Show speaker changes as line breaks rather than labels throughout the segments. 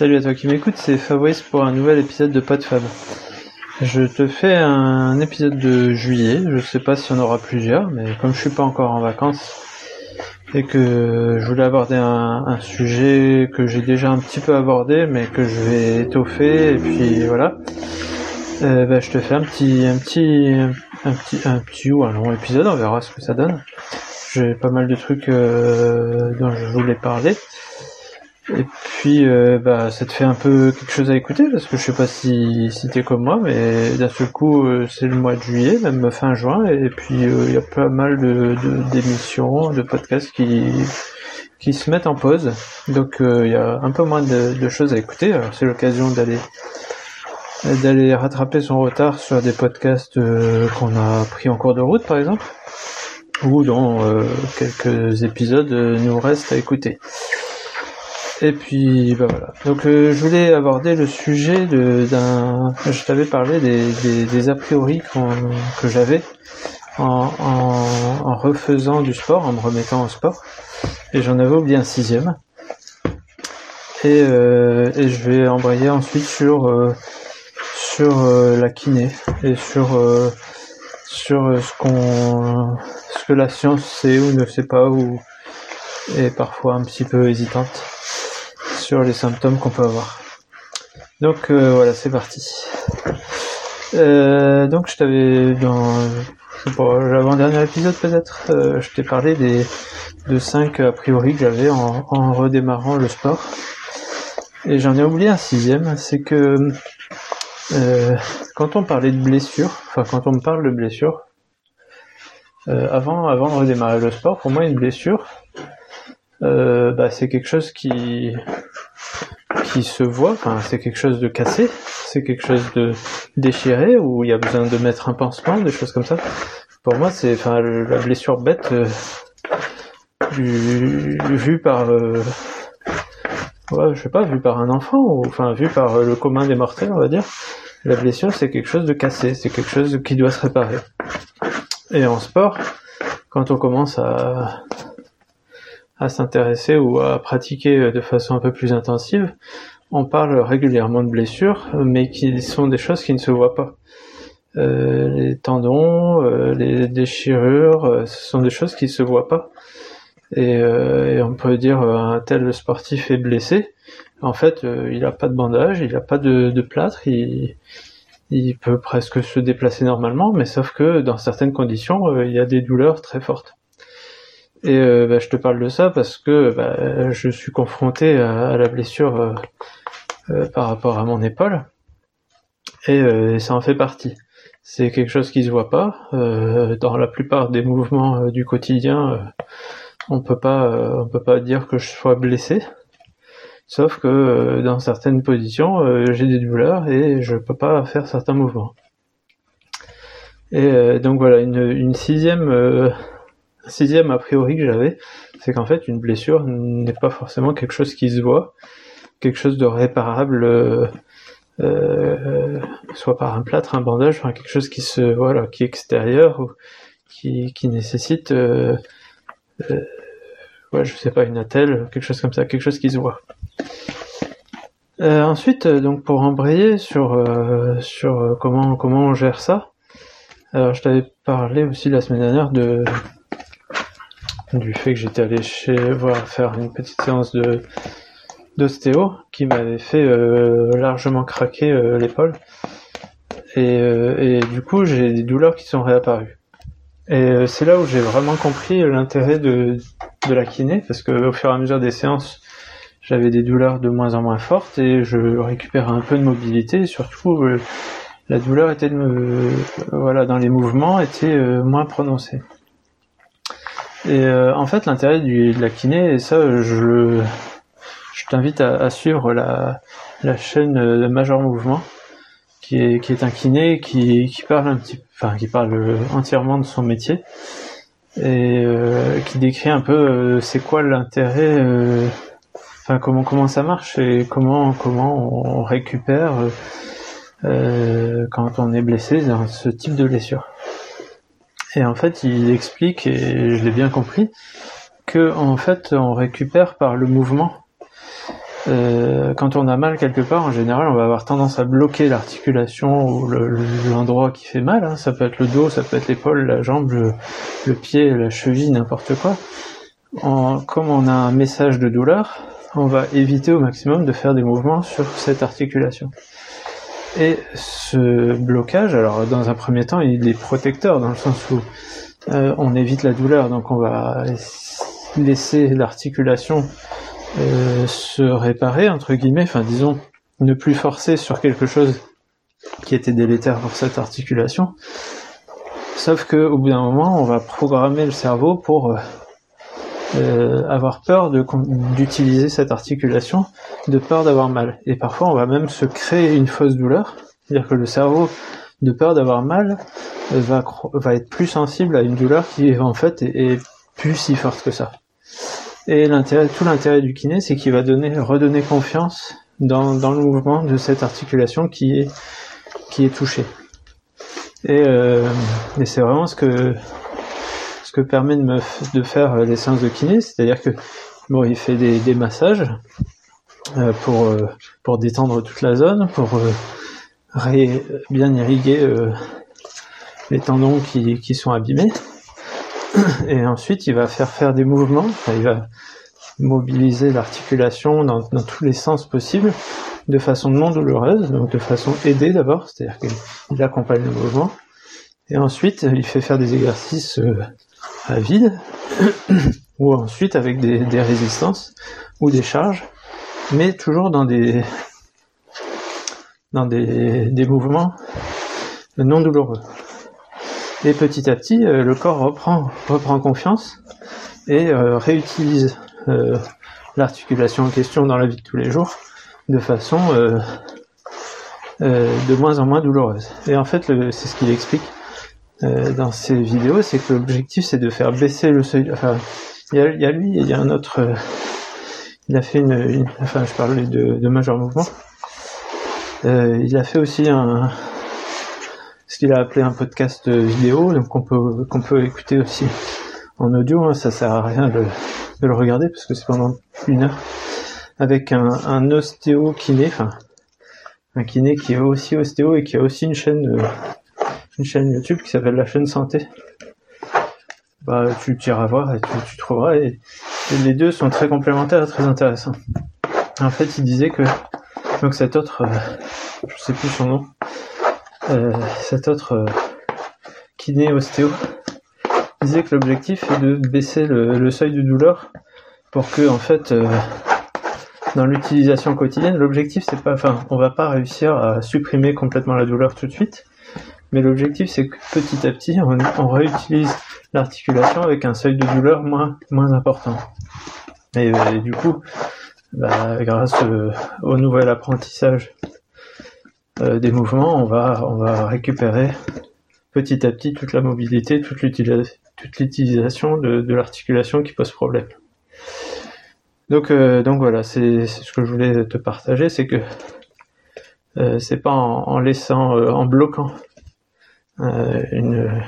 Salut à toi qui m'écoute, c'est Fabrice pour un nouvel épisode de PodFab. Je te fais un épisode de juillet, je sais pas si on aura plusieurs, mais comme je suis pas encore en vacances et que je voulais aborder un, sujet que j'ai déjà un petit peu abordé mais que je vais étoffer et puis voilà, euh, bah, je te fais un petit, un petit, un petit, un petit ou un long épisode, on verra ce que ça donne. J'ai pas mal de trucs euh, dont je voulais parler. Et puis, euh, bah, ça te fait un peu quelque chose à écouter parce que je sais pas si, si t'es comme moi, mais d'un seul coup, euh, c'est le mois de juillet, même fin juin, et puis euh, il y a pas mal de d'émissions, de, podcasts qui qui se mettent en pause. Donc, il y a un peu moins de, de choses à écouter. Alors, c'est l'occasion d'aller d'aller rattraper son retard sur des podcasts qu'on a pris en cours de route, par exemple, ou dont quelques épisodes nous restent à écouter. Et puis bah voilà. Donc euh, je voulais aborder le sujet d'un. Je t'avais parlé des, des, des, a priori que j'avais en, en, en, refaisant du sport, en me remettant au sport. Et j'en avais oublié un sixième. Et, euh, et je vais embrayer ensuite sur euh, sur euh, la kiné et sur sur ce qu'on ce que la science sait ou ne sait pas ou est parfois un petit peu hésitante sur les symptômes qu'on peut avoir. Donc euh, voilà, c'est parti. Euh, donc je t'avais dans l'avant-dernier épisode peut-être, euh, je t'ai parlé des de 5 a priori que j'avais en, redémarrant le sport. Et j'en ai oublié un sixième, c'est que quand on parlait de blessure, enfin quand on me parle de blessure, avant, avant de redémarrer le sport, pour moi une blessure, bah, c'est quelque chose qui qui se voit, enfin, c'est quelque chose de cassé, c'est quelque chose de déchiré, où il y a besoin de mettre un pansement, des choses comme ça. Pour moi, c'est enfin la blessure bête euh, vue par euh, ouais, je sais pas, vue par un enfant, ou enfin vue par le commun des mortels, on va dire. La blessure, c'est quelque chose de cassé, c'est quelque chose qui doit se réparer. Et en sport, quand on commence à à s'intéresser ou à pratiquer de façon un peu plus intensive, on parle régulièrement de blessures, mais qui sont des choses qui ne se voient pas. Euh, les tendons, euh, les déchirures, euh, ce sont des choses qui se voient pas. Et, on peut dire un tel sportif est blessé. En fait, il n'a pas de bandage, il n'a pas de, plâtre, il, il, peut presque se déplacer normalement, mais sauf que dans certaines conditions, il y a des douleurs très fortes. Et euh, bah, je te parle de ça parce que bah, je suis confronté à, la blessure euh, euh, par rapport à mon épaule et ça en fait partie. C'est quelque chose qui se voit pas. dans la plupart des mouvements du quotidien, on peut pas, on peut pas dire que je sois blessé. Sauf que dans certaines positions, j'ai des douleurs et je peux pas faire certains mouvements. Et donc voilà, une, une sixième sixième a priori que j'avais, c'est qu'en fait une blessure n'est pas forcément quelque chose qui se voit, quelque chose de réparable, euh, euh, soit par un plâtre, un bandage, enfin quelque chose qui se voilà, qui est extérieur ou qui, nécessite, euh, euh, ouais, je sais pas, une attelle, quelque chose comme ça, quelque chose qui se voit. ensuite, donc pour embrayer sur sur comment comment on gère ça, alors je t'avais parlé aussi la semaine dernière de du fait que j'étais allé chez voir faire une petite séance de d'ostéo qui m'avait fait euh, largement craquer euh, l'épaule. Et, euh, et, du coup j'ai des douleurs qui sont réapparues. Et c'est là où j'ai vraiment compris l'intérêt de, de la kiné parce que au fur et à mesure des séances j'avais des douleurs de moins en moins fortes et je récupérais un peu de mobilité. Et surtout la douleur était de voilà dans les mouvements était moins prononcée et euh, en fait, l'intérêt de la kiné, et ça, je, je t'invite à, suivre la, la chaîne de Major Mouvement, qui est, qui est un kiné qui, qui parle un petit, enfin, qui parle entièrement de son métier et euh, qui décrit un peu euh, c'est quoi l'intérêt, enfin comment comment ça marche et comment comment on récupère quand on est blessé dans ce type de blessure. Et en fait, il explique, et je l'ai bien compris, que en fait, on récupère par le mouvement. euh, quand on a mal quelque part, en général, on va avoir tendance à bloquer l'articulation ou l'endroit qui fait mal. Hein. Ça peut être le dos, ça peut être l'épaule, la jambe, le, pied, la cheville, n'importe quoi. comme on a un message de douleur, on va éviter au maximum de faire des mouvements sur cette articulation. Et ce blocage, alors dans un premier temps, il est protecteur dans le sens où euh, on évite la douleur, donc on va laisser l'articulation euh, se réparer entre guillemets, enfin disons ne plus forcer sur quelque chose qui était délétère pour cette articulation. Sauf que au bout d'un moment, on va programmer le cerveau pour euh, euh avoir peur d'utiliser cette articulation, de peur d'avoir mal. Et parfois, on va même se créer une fausse douleur, c'est-à-dire que le cerveau, de peur d'avoir mal, va, va être plus sensible à une douleur qui en fait est plus si forte que ça. Et l'intérêt, tout l'intérêt du kiné, c'est qu'il va donner, redonner confiance dans, dans, le mouvement de cette articulation qui est, qui est touchée. Et, euh, et c'est vraiment ce que, ce que permet de, me, de faire les séances de kiné, c'est-à-dire que bon, il fait des, des massages euh, pour, euh, pour détendre toute la zone, pour euh, ré, bien irriguer euh, les tendons qui, qui sont abîmés. Et ensuite il va faire faire des mouvements, il va mobiliser l'articulation dans, tous les sens possibles de façon non douloureuse, donc de façon aidée d'abord, c'est-à-dire qu'il accompagne le mouvement, et ensuite il fait faire des exercices euh, à vide, ou ensuite avec des, résistances ou des charges, mais toujours dans des dans des, des mouvements non douloureux. Et petit à petit, euh, le corps reprend, reprend confiance et euh, réutilise euh, l'articulation en question dans la vie de tous les jours de façon de moins en moins douloureuse. Et en fait, c'est ce qu'il explique dans ses vidéos, c'est que l'objectif c'est de faire baisser le seuil. Enfin, il y a, y a lui il y a un autre. il a fait une, enfin, je parlais de, de Major Mouvement. il a fait aussi un, ce qu'il a appelé un podcast vidéo, donc qu'on peut qu'on peut écouter aussi en audio. Hein, ça sert à rien de, de le regarder parce que c'est pendant une heure avec un, un ostéo kiné, enfin un kiné qui est aussi ostéo et qui a aussi une chaîne euh, une chaîne YouTube qui s'appelle la chaîne santé. Bah tu iras voir et tu, trouveras et, les deux sont très complémentaires et très intéressants. En fait, il disait que donc cet autre, euh, je sais plus son nom, euh, cet autre euh, kiné ostéo disait que l'objectif est de baisser le, seuil de douleur pour que en fait euh, dans l'utilisation quotidienne l'objectif c'est pas enfin on va pas réussir à supprimer complètement la douleur tout de suite mais l'objectif c'est que petit à petit on, réutilise l'articulation avec un seuil de douleur moins moins important et, du coup bah, grâce au nouvel apprentissage euh, des mouvements, on va, on va récupérer petit à petit toute la mobilité, toute l'utilisation de, l'articulation qui pose problème. Donc, euh, donc voilà, c'est ce que je voulais te partager, c'est que euh, c'est pas en, laissant, en bloquant une,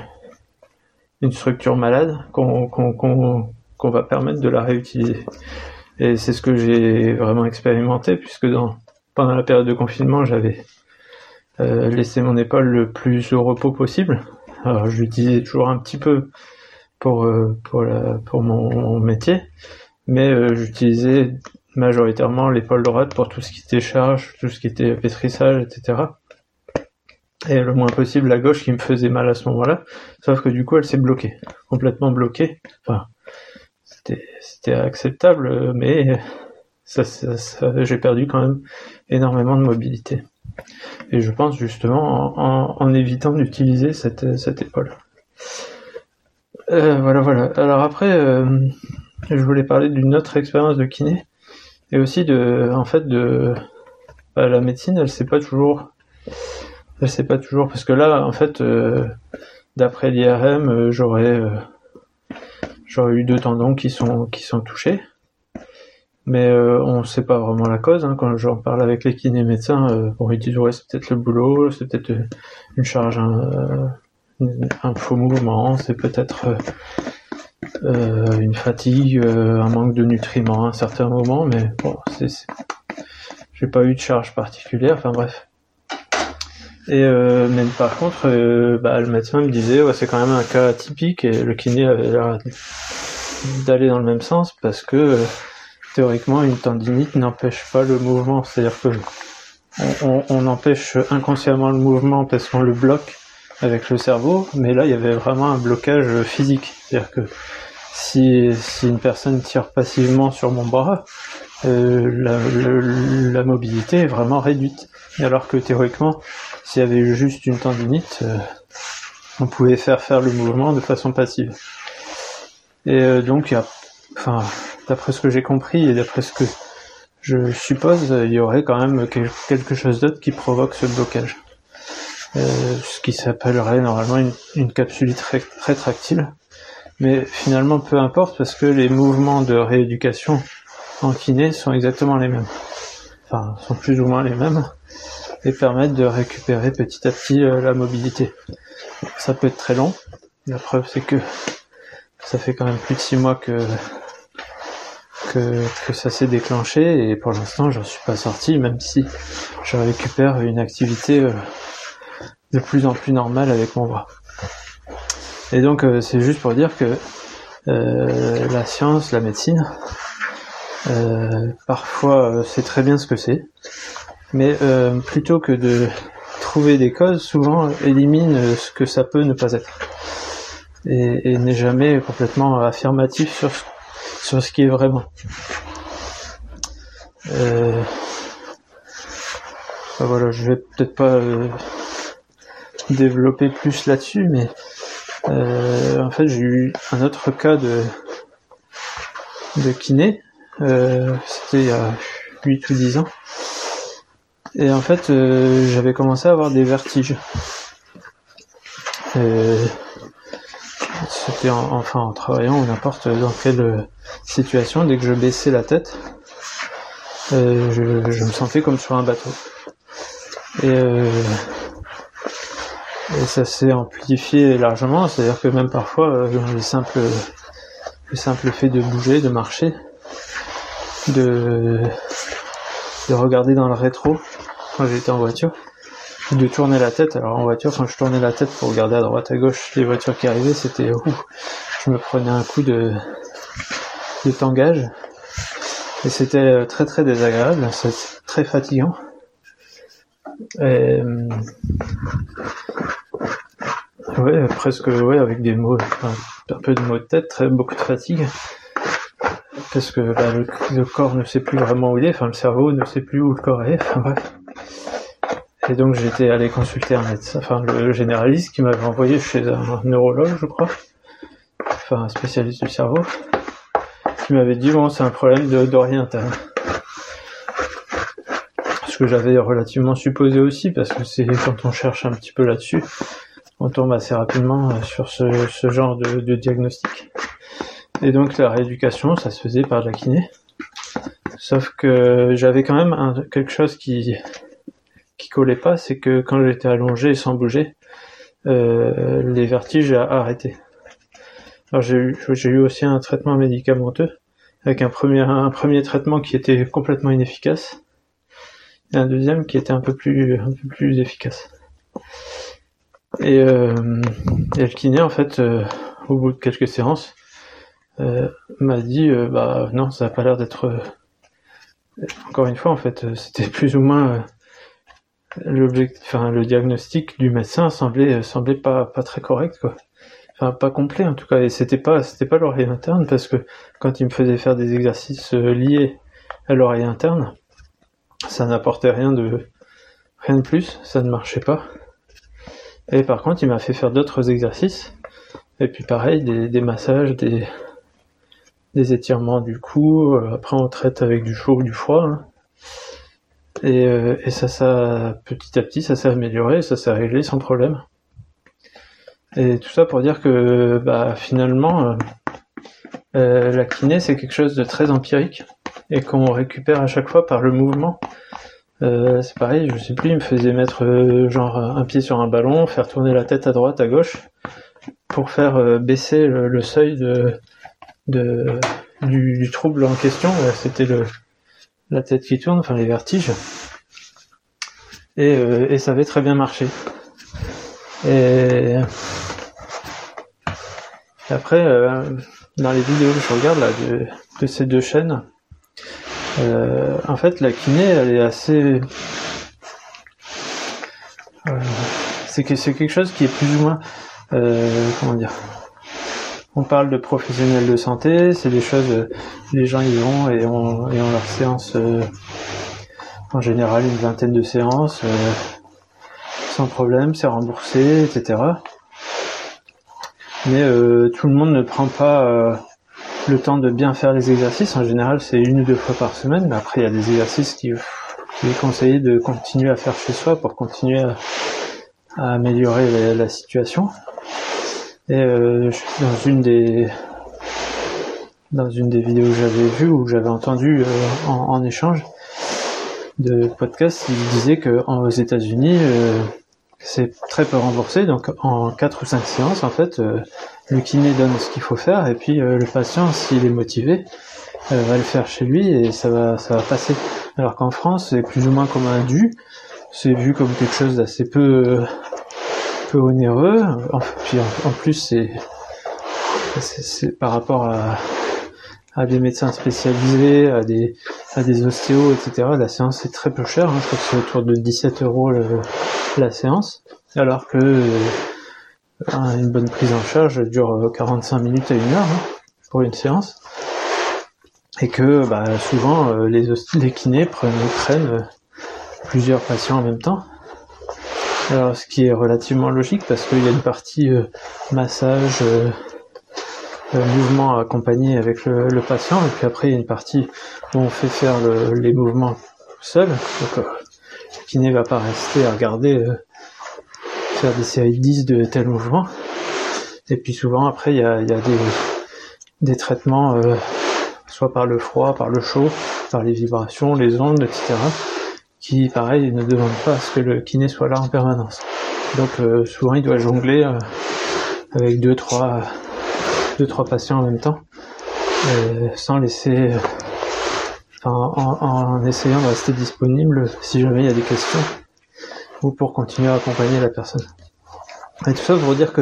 une structure malade qu'on va permettre de la réutiliser. Et c'est ce que j'ai vraiment expérimenté, puisque dans, pendant la période de confinement, j'avais euh, laisser mon épaule le plus au repos possible. Alors je l'utilisais toujours un petit peu pour euh, pour, la, pour mon, métier, mais euh, j'utilisais majoritairement l'épaule droite pour tout ce qui était charge, tout ce qui était pétrissage, etc. Et le moins possible la gauche qui me faisait mal à ce moment-là, sauf que du coup elle s'est bloquée, complètement bloquée. Enfin, c'était acceptable, mais ça, j'ai perdu quand même énormément de mobilité. Et je pense justement en, évitant d'utiliser cette, épaule. Euh, voilà, voilà. Alors après, euh, je voulais parler d'une autre expérience de kiné et aussi de, en fait, de bah, la médecine. Elle sait pas toujours, elle sait pas toujours parce que là, en fait, euh, d'après l'IRM, j'aurais, j'aurais eu deux tendons qui sont qui sont touchés mais euh, on ne sait pas vraiment la cause. Hein. Quand j'en parle avec les kinés médecins, euh, bon, ils disent ouais c'est peut-être le boulot, c'est peut-être euh, une charge, un, un faux mouvement, c'est peut-être une fatigue, un manque de nutriments à un certain moment, mais bon, c'est j'ai pas eu de charge particulière. Enfin bref. Et euh, mais par contre, euh, bah, le médecin me disait, ouais, c'est quand même un cas atypique et le kiné avait l'air d'aller dans le même sens parce que euh, théoriquement, une tendinite n'empêche pas le mouvement. C'est-à-dire que on, on, empêche inconsciemment le mouvement parce qu'on le bloque avec le cerveau, mais là, il y avait vraiment un blocage physique. C'est-à-dire que si, si une personne tire passivement sur mon bras, euh, la, la, mobilité est vraiment réduite. Alors que théoriquement, s'il y avait juste une tendinite, euh, on pouvait faire faire le mouvement de façon passive. Et euh, donc, y a, enfin, d'après ce que j'ai compris et d'après ce que je suppose, il y aurait quand même quelque chose d'autre qui provoque ce blocage. Euh, ce qui s'appellerait normalement une, une capsule rétractile. Mais finalement, peu importe parce que les mouvements de rééducation en kiné sont exactement les mêmes. Enfin, sont plus ou moins les mêmes et permettent de récupérer petit à petit euh, la mobilité. Ça peut être très long. La preuve, c'est que ça fait quand même plus de six mois que que, que ça s'est déclenché et pour l'instant, j'en suis pas sorti, même si je récupère une activité euh, de plus en plus normale avec mon bras. Et donc, euh, c'est juste pour dire que la science, la médecine, parfois c'est très bien ce que c'est, mais euh, plutôt que de trouver des causes, souvent élimine euh, ce que ça peut ne pas être. Et, n'est jamais complètement affirmatif sur, sur ce qui est vraiment. Euh, voilà, je vais peut-être pas euh, développer plus là-dessus, mais en fait j'ai eu un autre cas de, de kiné, c'était il y a 8 ou 10 ans, et en fait, euh, j'avais commencé à avoir des vertiges. C'était en, enfin en travaillant ou n'importe dans quelle euh, situation, dès que je baissais la tête, euh, je, me sentais comme sur un bateau. Et, et ça s'est amplifié largement, c'est-à-dire que même parfois, le simple, le simple fait de bouger, de marcher, de, de regarder dans le rétro, quand j'étais en voiture, de tourner la tête. Alors en voiture, quand je tournais la tête pour regarder à droite à gauche les voitures qui arrivaient, c'était je me prenais un coup de, de tangage. Et c'était euh, très très désagréable, c'est très fatigant. Et, euh, ouais, presque ouais, avec des mots, un peu de mots de tête, très, beaucoup de fatigue. Parce que bah, le, corps ne sait plus vraiment où il est, enfin le cerveau ne sait plus où le corps est, enfin bref. Et donc j'étais allé consulter un médecin, enfin le généraliste qui m'avait envoyé chez un neurologue, je crois, enfin un spécialiste du cerveau, qui m'avait dit bon c'est un problème interne. Ce que j'avais relativement supposé aussi, parce que c'est quand on cherche un petit peu là-dessus, on tombe assez rapidement sur ce, genre de, diagnostic. Et donc la rééducation, ça se faisait par la kiné. Sauf que j'avais quand même quelque chose qui qui collait pas, c'est que quand j'étais allongé sans bouger, euh, les vertiges a arrêté. Alors j'ai eu, aussi un traitement médicamenteux avec un premier, traitement qui était complètement inefficace et un deuxième qui était un peu plus efficace. Et, euh, et le kiné en fait, euh, au bout de quelques séances, euh, m'a dit euh, bah non, ça a pas l'air d'être. Encore une fois, en fait, c'était plus ou moins l'objectif, enfin le diagnostic du médecin semblait semblait pas pas très correct quoi. Enfin pas complet en tout cas et c'était pas c'était pas l'oreille interne parce que quand il me faisait faire des exercices euh, liés à l'oreille interne, ça n'apportait rien de rien de plus, ça ne marchait pas. Et par contre, il m'a fait faire d'autres exercices et puis pareil des, des massages, des des étirements du cou, euh, après on traite avec du chaud ou du froid. Hein. Et, euh, et ça, ça, petit à petit, ça s'est amélioré, ça s'est réglé sans problème. Et tout ça pour dire que, bah, finalement, euh, euh, la kiné, c'est quelque chose de très empirique et qu'on récupère à chaque fois par le mouvement. Euh, c'est pareil, je sais plus, il me faisait mettre euh, genre un pied sur un ballon, faire tourner la tête à droite, à gauche, pour faire baisser le, seuil de, de du, trouble en question. C'était le la tête qui tourne, enfin les vertiges. Et, euh, et ça avait très bien marché. Et, après, euh, dans les vidéos que je regarde là, de ces deux chaînes, euh, en fait, la kiné, elle est assez. Euh, c'est que c'est quelque chose qui est plus ou moins. Euh, comment dire On parle de professionnels de santé, c'est des choses. les gens y vont et ont, et ont leur séance. en général, une vingtaine de séances, sans problème, c'est remboursé, etc. Mais tout le monde ne prend pas le temps de bien faire les exercices. En général, c'est une ou deux fois par semaine, mais après, il y a des exercices qui, qui est conseillé de continuer à faire chez soi pour continuer à, améliorer la, situation. Et euh, dans une des dans une des vidéos que j'avais vues ou que j'avais entendu euh, en, échange de podcast, il disait que aux États-Unis, euh, c'est très peu remboursé. Donc en 4 ou 5 séances, en fait, le kiné donne ce qu'il faut faire et puis euh, le patient, s'il est motivé, euh, va le faire chez lui et ça va, ça va passer. Alors qu'en France, c'est plus ou moins comme un dû. C'est vu comme quelque chose d'assez peu, peu onéreux. En, puis en, plus, c'est, par rapport à, à des médecins spécialisés, à des, à des ostéos, etc. La séance est très peu chère. Hein. Je crois que c'est autour de 17 euros la séance. Alors que une bonne prise en charge dure 45 euh, minutes à une heure hein, pour une séance. Et que bah, souvent euh, les, les kinés prennent, euh, plusieurs patients en même temps. Alors ce qui est relativement logique parce qu'il y a une partie massage, mouvement accompagné avec le, patient, et puis après il y a une partie où on fait faire les mouvements seul. Donc le kiné va pas rester à regarder des séries de 10 de tel mouvement. Et puis souvent après il y a, des, des traitements euh, soit par le froid, par le chaud, par les vibrations, les ondes, etc. qui pareil ne demandent pas à ce que le kiné soit là en permanence. Donc euh, souvent il doit jongler euh, avec deux trois deux trois patients en même temps, sans laisser en, essayant de rester disponible si jamais il y a des questions ou pour continuer à accompagner la personne. Et tout ça pour dire que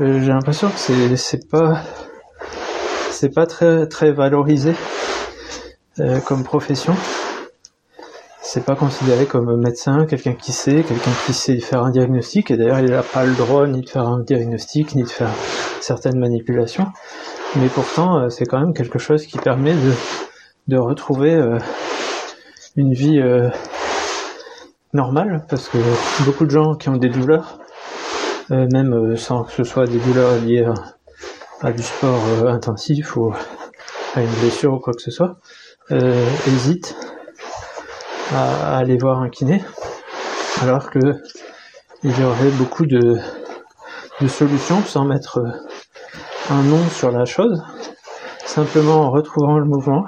euh, j'ai l'impression que c'est c'est pas c'est pas très très valorisé euh, comme profession. C'est pas considéré comme médecin, quelqu'un qui sait, quelqu'un qui sait faire un diagnostic. Et d'ailleurs, il n'a pas le droit ni de faire un diagnostic, ni de faire certaines manipulations. Mais pourtant, euh, c'est quand même quelque chose qui permet de, de retrouver une vie normal parce que beaucoup de gens qui ont des douleurs, euh, même euh, sans que ce soit des douleurs liées à, du sport euh, intensif ou à une blessure ou quoi que ce soit, hésitent à, aller voir un kiné, alors que il y aurait beaucoup de, de solutions sans mettre un nom sur la chose, simplement en retrouvant le mouvement,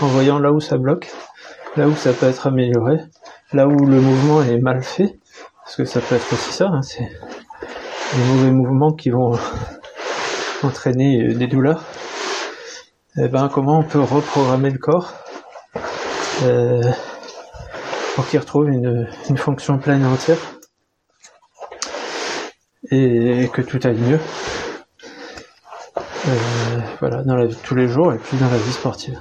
en voyant là où ça bloque, là où ça peut être amélioré, là où le mouvement est mal fait, parce que ça peut être aussi ça, hein, c'est des mauvais mouvements qui vont entraîner des douleurs. Eh ben comment on peut reprogrammer le corps euh, pour qu'il retrouve une, fonction pleine et entière et que tout aille mieux. Euh, voilà, dans la vie de tous les jours et puis dans la vie sportive.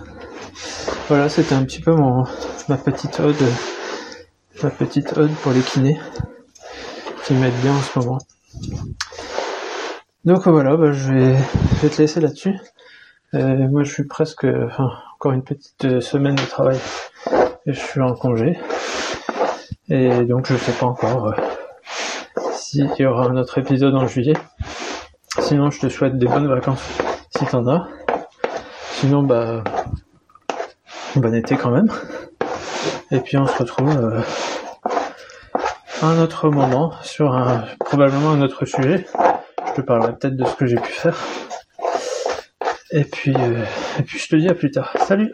Voilà, c'était un petit peu mon ma petite ode ma petite ode pour les kinés qui m'aident bien en ce moment. Donc voilà, bah, je, vais, te laisser là-dessus. Euh, moi je suis presque, enfin encore une petite euh, semaine de travail et je suis en congé. Et donc je sais pas encore euh, s'il y aura un autre épisode en juillet. Sinon je te souhaite des bonnes vacances si t'en as. Sinon bah bon été quand même. Et puis on se retrouve euh, un autre moment sur un, probablement un autre sujet. Je te parlerai peut-être de ce que j'ai pu faire. Et puis, euh, et puis je te dis à plus tard. Salut